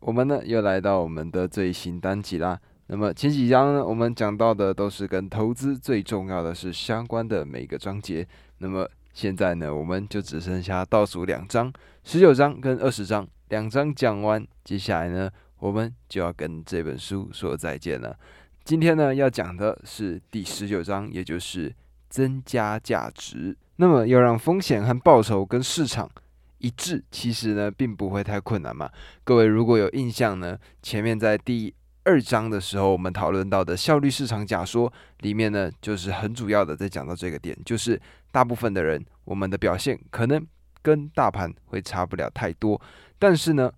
我们呢又来到我们的最新单集啦。那么前几章呢，我们讲到的都是跟投资最重要的是相关的每个章节。那么现在呢，我们就只剩下倒数两章，十九章跟二十章，两章讲完，接下来呢，我们就要跟这本书说再见了。今天呢，要讲的是第十九章，也就是增加价值。那么要让风险和报酬跟市场。一致其实呢，并不会太困难嘛。各位如果有印象呢，前面在第二章的时候，我们讨论到的效率市场假说里面呢，就是很主要的在讲到这个点，就是大部分的人我们的表现可能跟大盘会差不了太多，但是呢，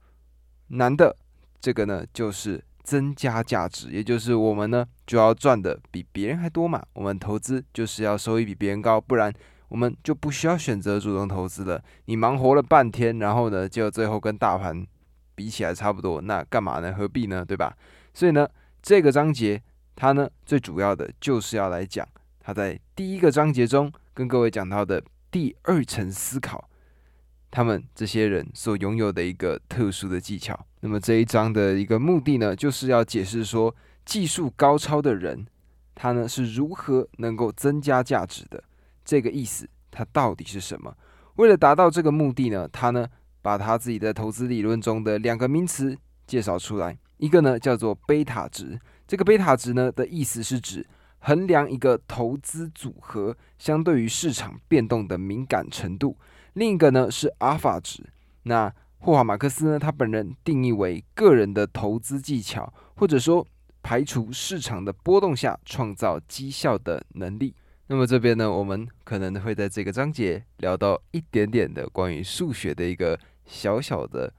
难的这个呢，就是增加价值，也就是我们呢就要赚的比别人还多嘛。我们投资就是要收益比别人高，不然。我们就不需要选择主动投资了。你忙活了半天，然后呢，就最后跟大盘比起来差不多，那干嘛呢？何必呢？对吧？所以呢，这个章节它呢最主要的就是要来讲，它在第一个章节中跟各位讲到的第二层思考，他们这些人所拥有的一个特殊的技巧。那么这一章的一个目的呢，就是要解释说，技术高超的人，他呢是如何能够增加价值的。这个意思，它到底是什么？为了达到这个目的呢，他呢把他自己的投资理论中的两个名词介绍出来。一个呢叫做贝塔值，这个贝塔值呢的意思是指衡量一个投资组合相对于市场变动的敏感程度。另一个呢是阿尔法值。那霍华马克思呢，他本人定义为个人的投资技巧，或者说排除市场的波动下创造绩效的能力。那么这边呢，我们可能会在这个章节聊到一点点的关于数学的一个小小的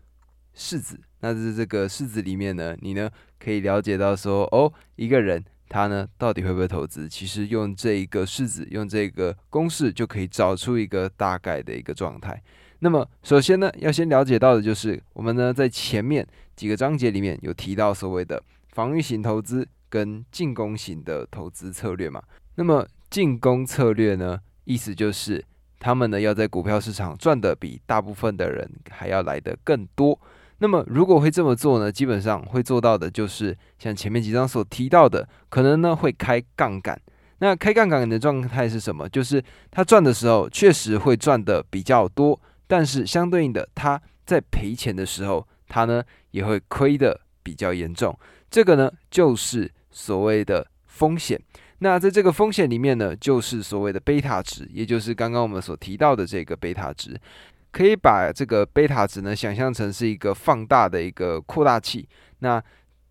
式子。那在这个式子里面呢，你呢可以了解到说，哦，一个人他呢到底会不会投资？其实用这一个式子，用这个公式就可以找出一个大概的一个状态。那么首先呢，要先了解到的就是我们呢在前面几个章节里面有提到所谓的防御型投资跟进攻型的投资策略嘛。那么进攻策略呢，意思就是他们呢要在股票市场赚的比大部分的人还要来的更多。那么如果会这么做呢，基本上会做到的就是像前面几章所提到的，可能呢会开杠杆。那开杠杆的状态是什么？就是他赚的时候确实会赚的比较多，但是相对应的他在赔钱的时候，他呢也会亏的比较严重。这个呢就是所谓的风险。那在这个风险里面呢，就是所谓的贝塔值，也就是刚刚我们所提到的这个贝塔值，可以把这个贝塔值呢想象成是一个放大的一个扩大器。那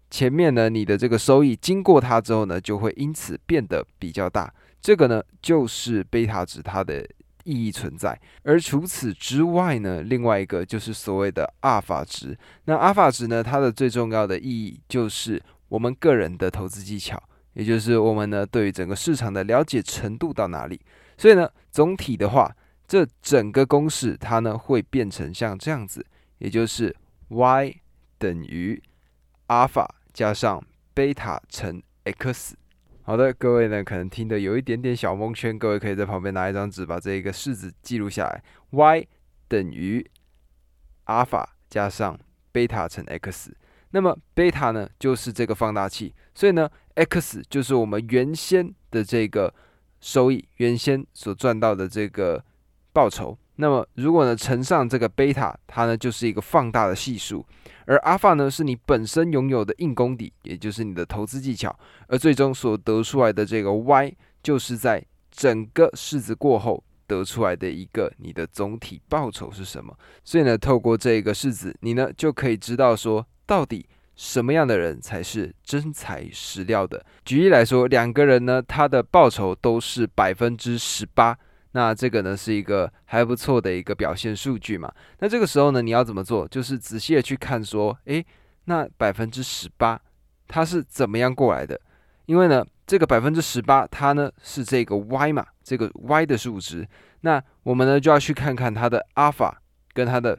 前面呢，你的这个收益经过它之后呢，就会因此变得比较大。这个呢，就是贝塔值它的意义存在。而除此之外呢，另外一个就是所谓的阿尔法值。那阿尔法值呢，它的最重要的意义就是我们个人的投资技巧。也就是我们呢对于整个市场的了解程度到哪里，所以呢总体的话，这整个公式它呢会变成像这样子，也就是 y 等于阿尔法加上贝塔乘 x。好的，各位呢可能听得有一点点小蒙圈，各位可以在旁边拿一张纸把这个式子记录下来，y 等于阿尔法加上贝塔乘 x。那么贝塔呢就是这个放大器，所以呢。x 就是我们原先的这个收益，原先所赚到的这个报酬。那么如果呢乘上这个贝塔，它呢就是一个放大的系数。而阿尔法呢是你本身拥有的硬功底，也就是你的投资技巧。而最终所得出来的这个 y，就是在整个式子过后得出来的一个你的总体报酬是什么。所以呢，透过这个式子，你呢就可以知道说到底。什么样的人才是真材实料的？举例来说，两个人呢，他的报酬都是百分之十八，那这个呢是一个还不错的一个表现数据嘛。那这个时候呢，你要怎么做？就是仔细的去看说，诶，那百分之十八它是怎么样过来的？因为呢，这个百分之十八它呢是这个 y 嘛，这个 y 的数值。那我们呢就要去看看它的阿尔法跟它的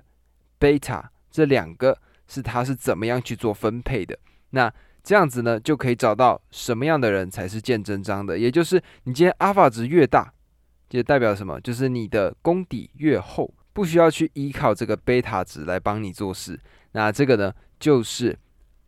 贝塔这两个。是他是怎么样去做分配的？那这样子呢，就可以找到什么样的人才是见真章的。也就是你今天阿尔法值越大，就代表什么？就是你的功底越厚，不需要去依靠这个贝塔值来帮你做事。那这个呢，就是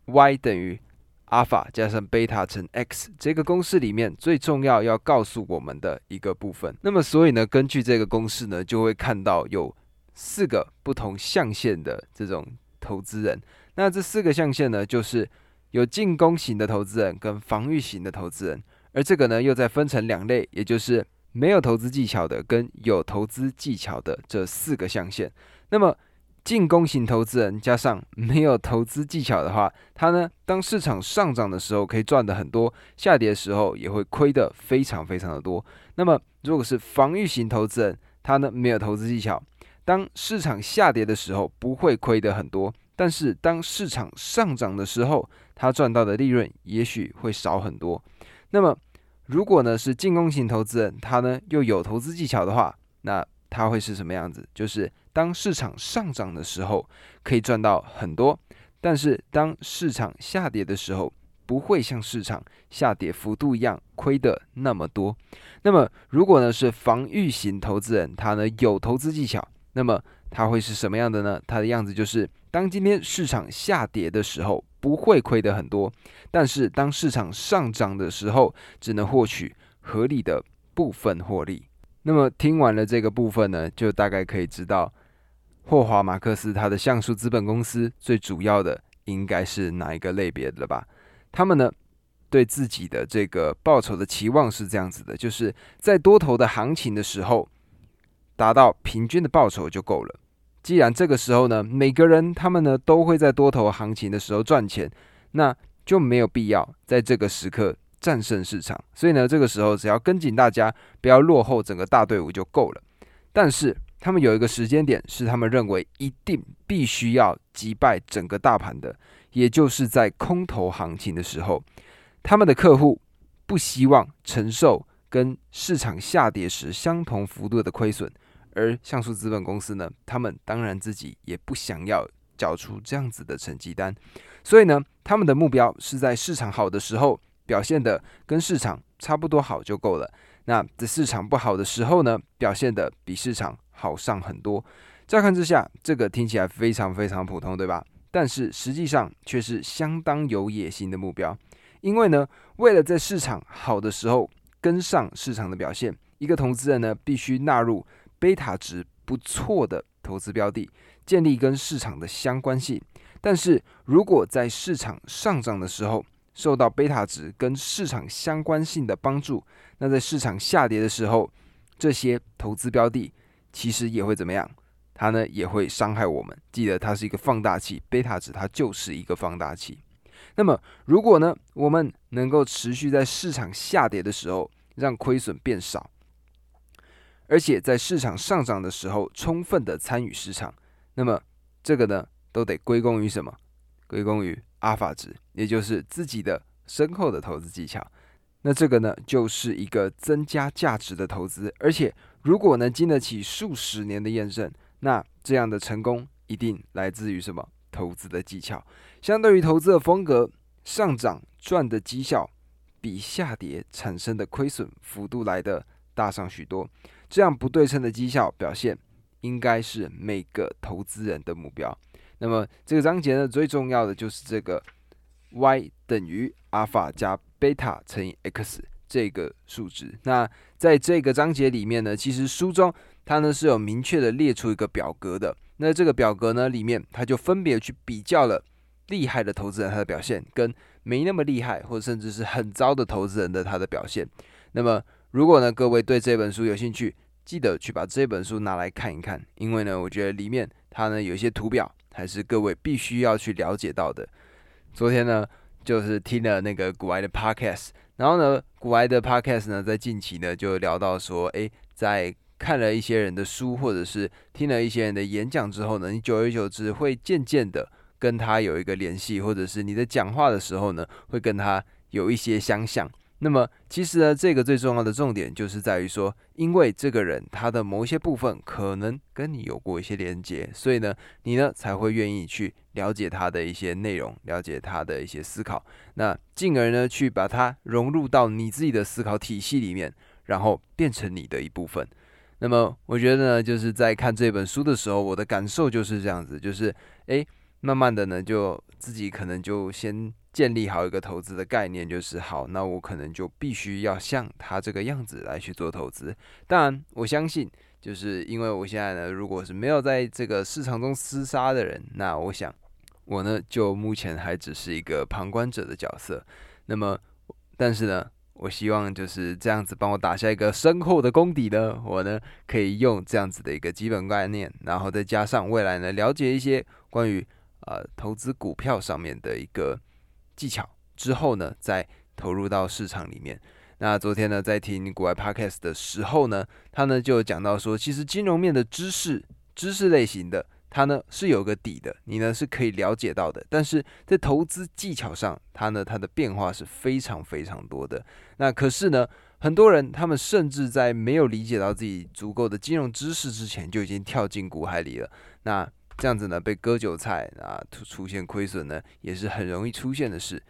y 等于阿尔法加上贝塔乘 x 这个公式里面最重要要告诉我们的一个部分。那么，所以呢，根据这个公式呢，就会看到有四个不同象限的这种投资人。那这四个象限呢，就是有进攻型的投资人跟防御型的投资人，而这个呢，又再分成两类，也就是没有投资技巧的跟有投资技巧的这四个象限。那么，进攻型投资人加上没有投资技巧的话，他呢，当市场上涨的时候可以赚的很多，下跌的时候也会亏的非常非常的多。那么，如果是防御型投资人，他呢没有投资技巧，当市场下跌的时候不会亏得很多。但是当市场上涨的时候，他赚到的利润也许会少很多。那么，如果呢是进攻型投资人，他呢又有投资技巧的话，那他会是什么样子？就是当市场上涨的时候可以赚到很多，但是当市场下跌的时候，不会像市场下跌幅度一样亏的那么多。那么，如果呢是防御型投资人，他呢有投资技巧，那么它会是什么样的呢？它的样子就是。当今天市场下跌的时候，不会亏得很多；但是当市场上涨的时候，只能获取合理的部分获利。那么听完了这个部分呢，就大概可以知道霍华马克思他的橡树资本公司最主要的应该是哪一个类别的吧？他们呢对自己的这个报酬的期望是这样子的，就是在多头的行情的时候，达到平均的报酬就够了。既然这个时候呢，每个人他们呢都会在多头行情的时候赚钱，那就没有必要在这个时刻战胜市场。所以呢，这个时候只要跟紧大家，不要落后整个大队伍就够了。但是他们有一个时间点是他们认为一定必须要击败整个大盘的，也就是在空头行情的时候，他们的客户不希望承受跟市场下跌时相同幅度的亏损。而像素资本公司呢，他们当然自己也不想要缴出这样子的成绩单，所以呢，他们的目标是在市场好的时候表现的跟市场差不多好就够了。那在市场不好的时候呢，表现的比市场好上很多。乍看之下，这个听起来非常非常普通，对吧？但是实际上却是相当有野心的目标，因为呢，为了在市场好的时候跟上市场的表现，一个投资人呢必须纳入。贝塔值不错的投资标的，建立跟市场的相关性。但是如果在市场上涨的时候受到贝塔值跟市场相关性的帮助，那在市场下跌的时候，这些投资标的其实也会怎么样？它呢也会伤害我们。记得它是一个放大器，贝塔值它就是一个放大器。那么如果呢我们能够持续在市场下跌的时候让亏损变少。而且在市场上涨的时候，充分的参与市场，那么这个呢，都得归功于什么？归功于阿尔法值，也就是自己的深厚的投资技巧。那这个呢，就是一个增加价值的投资。而且，如果能经得起数十年的验证，那这样的成功一定来自于什么？投资的技巧。相对于投资的风格，上涨赚的绩效比下跌产生的亏损幅度来的大上许多。这样不对称的绩效表现，应该是每个投资人的目标。那么这个章节呢，最重要的就是这个 y 等于阿尔法加贝塔乘以 x 这个数值。那在这个章节里面呢，其实书中它呢是有明确的列出一个表格的。那这个表格呢里面，它就分别去比较了厉害的投资人他的表现，跟没那么厉害或者甚至是很糟的投资人的他的表现。那么如果呢，各位对这本书有兴趣，记得去把这本书拿来看一看，因为呢，我觉得里面它呢有一些图表，还是各位必须要去了解到的。昨天呢，就是听了那个古埃的 podcast，然后呢，古埃的 podcast 呢，在近期呢就聊到说，诶，在看了一些人的书，或者是听了一些人的演讲之后呢，你久而久之会渐渐的跟他有一个联系，或者是你在讲话的时候呢，会跟他有一些相像。那么，其实呢，这个最重要的重点就是在于说，因为这个人他的某一些部分可能跟你有过一些连接，所以呢，你呢才会愿意去了解他的一些内容，了解他的一些思考，那进而呢去把它融入到你自己的思考体系里面，然后变成你的一部分。那么，我觉得呢，就是在看这本书的时候，我的感受就是这样子，就是诶，慢慢的呢，就自己可能就先建立好一个投资的概念，就是好，那我可能就必须要像他这个样子来去做投资。当然，我相信，就是因为我现在呢，如果是没有在这个市场中厮杀的人，那我想我呢，就目前还只是一个旁观者的角色。那么，但是呢。我希望就是这样子帮我打下一个深厚的功底呢，我呢可以用这样子的一个基本概念，然后再加上未来呢了解一些关于呃投资股票上面的一个技巧之后呢，再投入到市场里面。那昨天呢在听国外 podcast 的时候呢，他呢就讲到说，其实金融面的知识，知识类型的。它呢是有个底的，你呢是可以了解到的，但是在投资技巧上，它呢它的变化是非常非常多的。那可是呢，很多人他们甚至在没有理解到自己足够的金融知识之前，就已经跳进股海里了。那这样子呢，被割韭菜啊，出现亏损呢，也是很容易出现的事。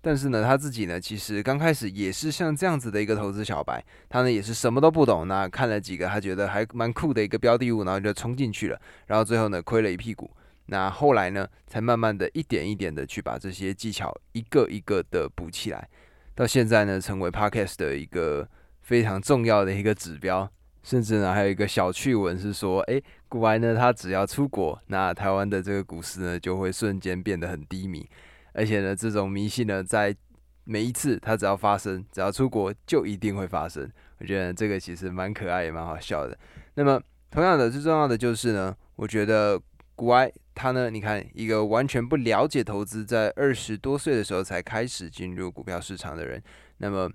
但是呢，他自己呢，其实刚开始也是像这样子的一个投资小白，他呢也是什么都不懂，那看了几个他觉得还蛮酷的一个标的物，然后就冲进去了，然后最后呢亏了一屁股。那后来呢，才慢慢的一点一点的去把这些技巧一个一个的补起来，到现在呢，成为 Podcast 的一个非常重要的一个指标。甚至呢，还有一个小趣闻是说，诶，古埃呢，他只要出国，那台湾的这个股市呢，就会瞬间变得很低迷。而且呢，这种迷信呢，在每一次他只要发生，只要出国就一定会发生。我觉得这个其实蛮可爱也蛮好笑的。那么，同样的，最重要的就是呢，我觉得古埃他呢，你看一个完全不了解投资，在二十多岁的时候才开始进入股票市场的人，那么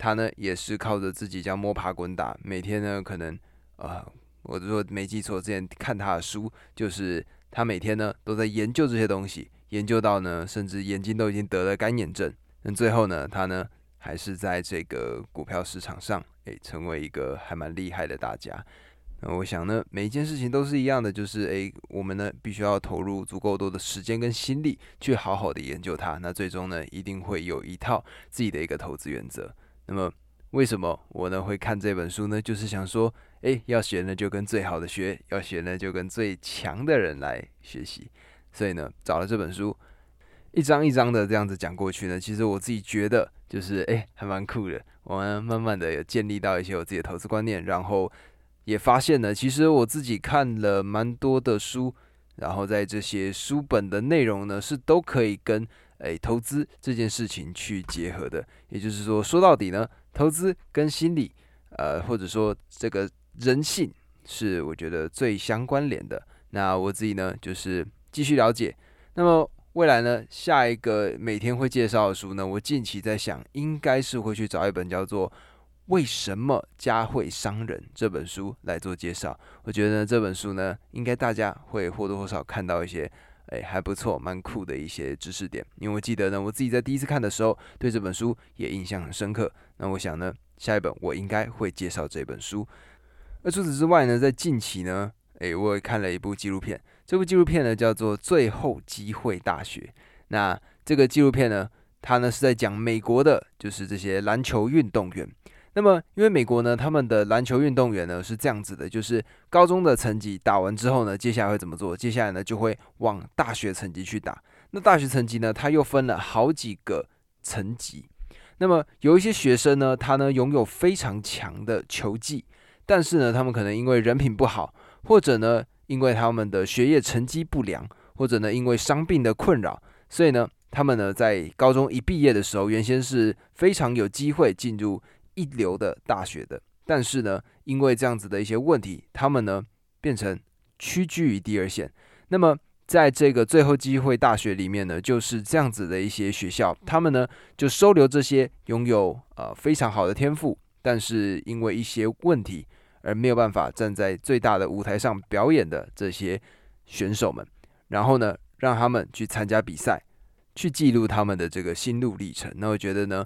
他呢，也是靠着自己这样摸爬滚打，每天呢，可能啊，我如果没记错，之前看他的书，就是他每天呢都在研究这些东西。研究到呢，甚至眼睛都已经得了干眼症。那最后呢，他呢还是在这个股票市场上，诶，成为一个还蛮厉害的大家。那我想呢，每一件事情都是一样的，就是诶，我们呢必须要投入足够多的时间跟心力，去好好的研究它。那最终呢，一定会有一套自己的一个投资原则。那么，为什么我呢会看这本书呢？就是想说，诶，要学呢就跟最好的学，要学呢就跟最强的人来学习。所以呢，找了这本书，一张一张的这样子讲过去呢，其实我自己觉得就是哎，还蛮酷的。我们慢慢的有建立到一些我自己的投资观念，然后也发现呢，其实我自己看了蛮多的书，然后在这些书本的内容呢，是都可以跟哎投资这件事情去结合的。也就是说，说到底呢，投资跟心理，呃，或者说这个人性，是我觉得最相关联的。那我自己呢，就是。继续了解，那么未来呢？下一个每天会介绍的书呢？我近期在想，应该是会去找一本叫做《为什么家会伤人》这本书来做介绍。我觉得这本书呢，应该大家会或多或少看到一些，哎，还不错、蛮酷的一些知识点。因为我记得呢，我自己在第一次看的时候，对这本书也印象很深刻。那我想呢，下一本我应该会介绍这本书。而除此之外呢，在近期呢，哎，我也看了一部纪录片。这部纪录片呢叫做《最后机会大学》。那这个纪录片呢，它呢是在讲美国的，就是这些篮球运动员。那么，因为美国呢，他们的篮球运动员呢是这样子的，就是高中的成绩打完之后呢，接下来会怎么做？接下来呢就会往大学成绩去打。那大学成绩呢，它又分了好几个层级。那么有一些学生呢，他呢拥有非常强的球技，但是呢，他们可能因为人品不好，或者呢。因为他们的学业成绩不良，或者呢因为伤病的困扰，所以呢他们呢在高中一毕业的时候，原先是非常有机会进入一流的大学的，但是呢因为这样子的一些问题，他们呢变成屈居于第二线。那么在这个最后机会大学里面呢，就是这样子的一些学校，他们呢就收留这些拥有呃非常好的天赋，但是因为一些问题。而没有办法站在最大的舞台上表演的这些选手们，然后呢，让他们去参加比赛，去记录他们的这个心路历程。那我觉得呢，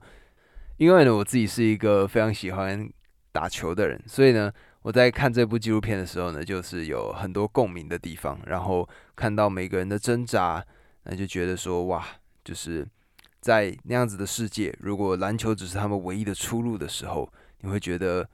因为呢，我自己是一个非常喜欢打球的人，所以呢，我在看这部纪录片的时候呢，就是有很多共鸣的地方。然后看到每个人的挣扎，那就觉得说，哇，就是在那样子的世界，如果篮球只是他们唯一的出路的时候，你会觉得。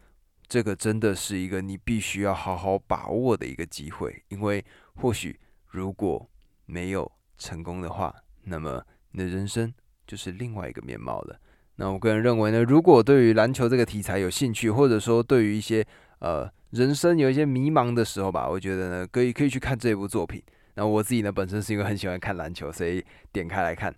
这个真的是一个你必须要好好把握的一个机会，因为或许如果没有成功的话，那么你的人生就是另外一个面貌了。那我个人认为呢，如果对于篮球这个题材有兴趣，或者说对于一些呃人生有一些迷茫的时候吧，我觉得呢可以可以去看这部作品。那我自己呢本身是因为很喜欢看篮球，所以点开来看。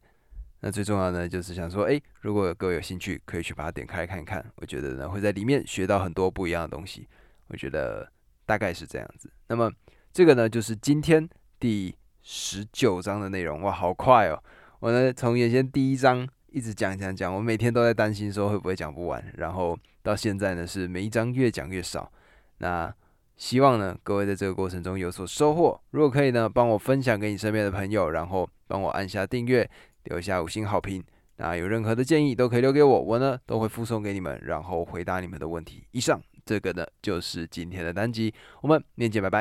那最重要呢，就是想说，诶，如果各位有兴趣，可以去把它点开来看看。我觉得呢，会在里面学到很多不一样的东西。我觉得大概是这样子。那么这个呢，就是今天第十九章的内容。哇，好快哦！我呢从原先第一章一直讲讲讲，我每天都在担心说会不会讲不完。然后到现在呢，是每一章越讲越少。那希望呢，各位在这个过程中有所收获。如果可以呢，帮我分享给你身边的朋友，然后帮我按下订阅。留下五星好评，那有任何的建议都可以留给我，我呢都会附送给你们，然后回答你们的问题。以上这个呢就是今天的单集，我们链接，拜拜。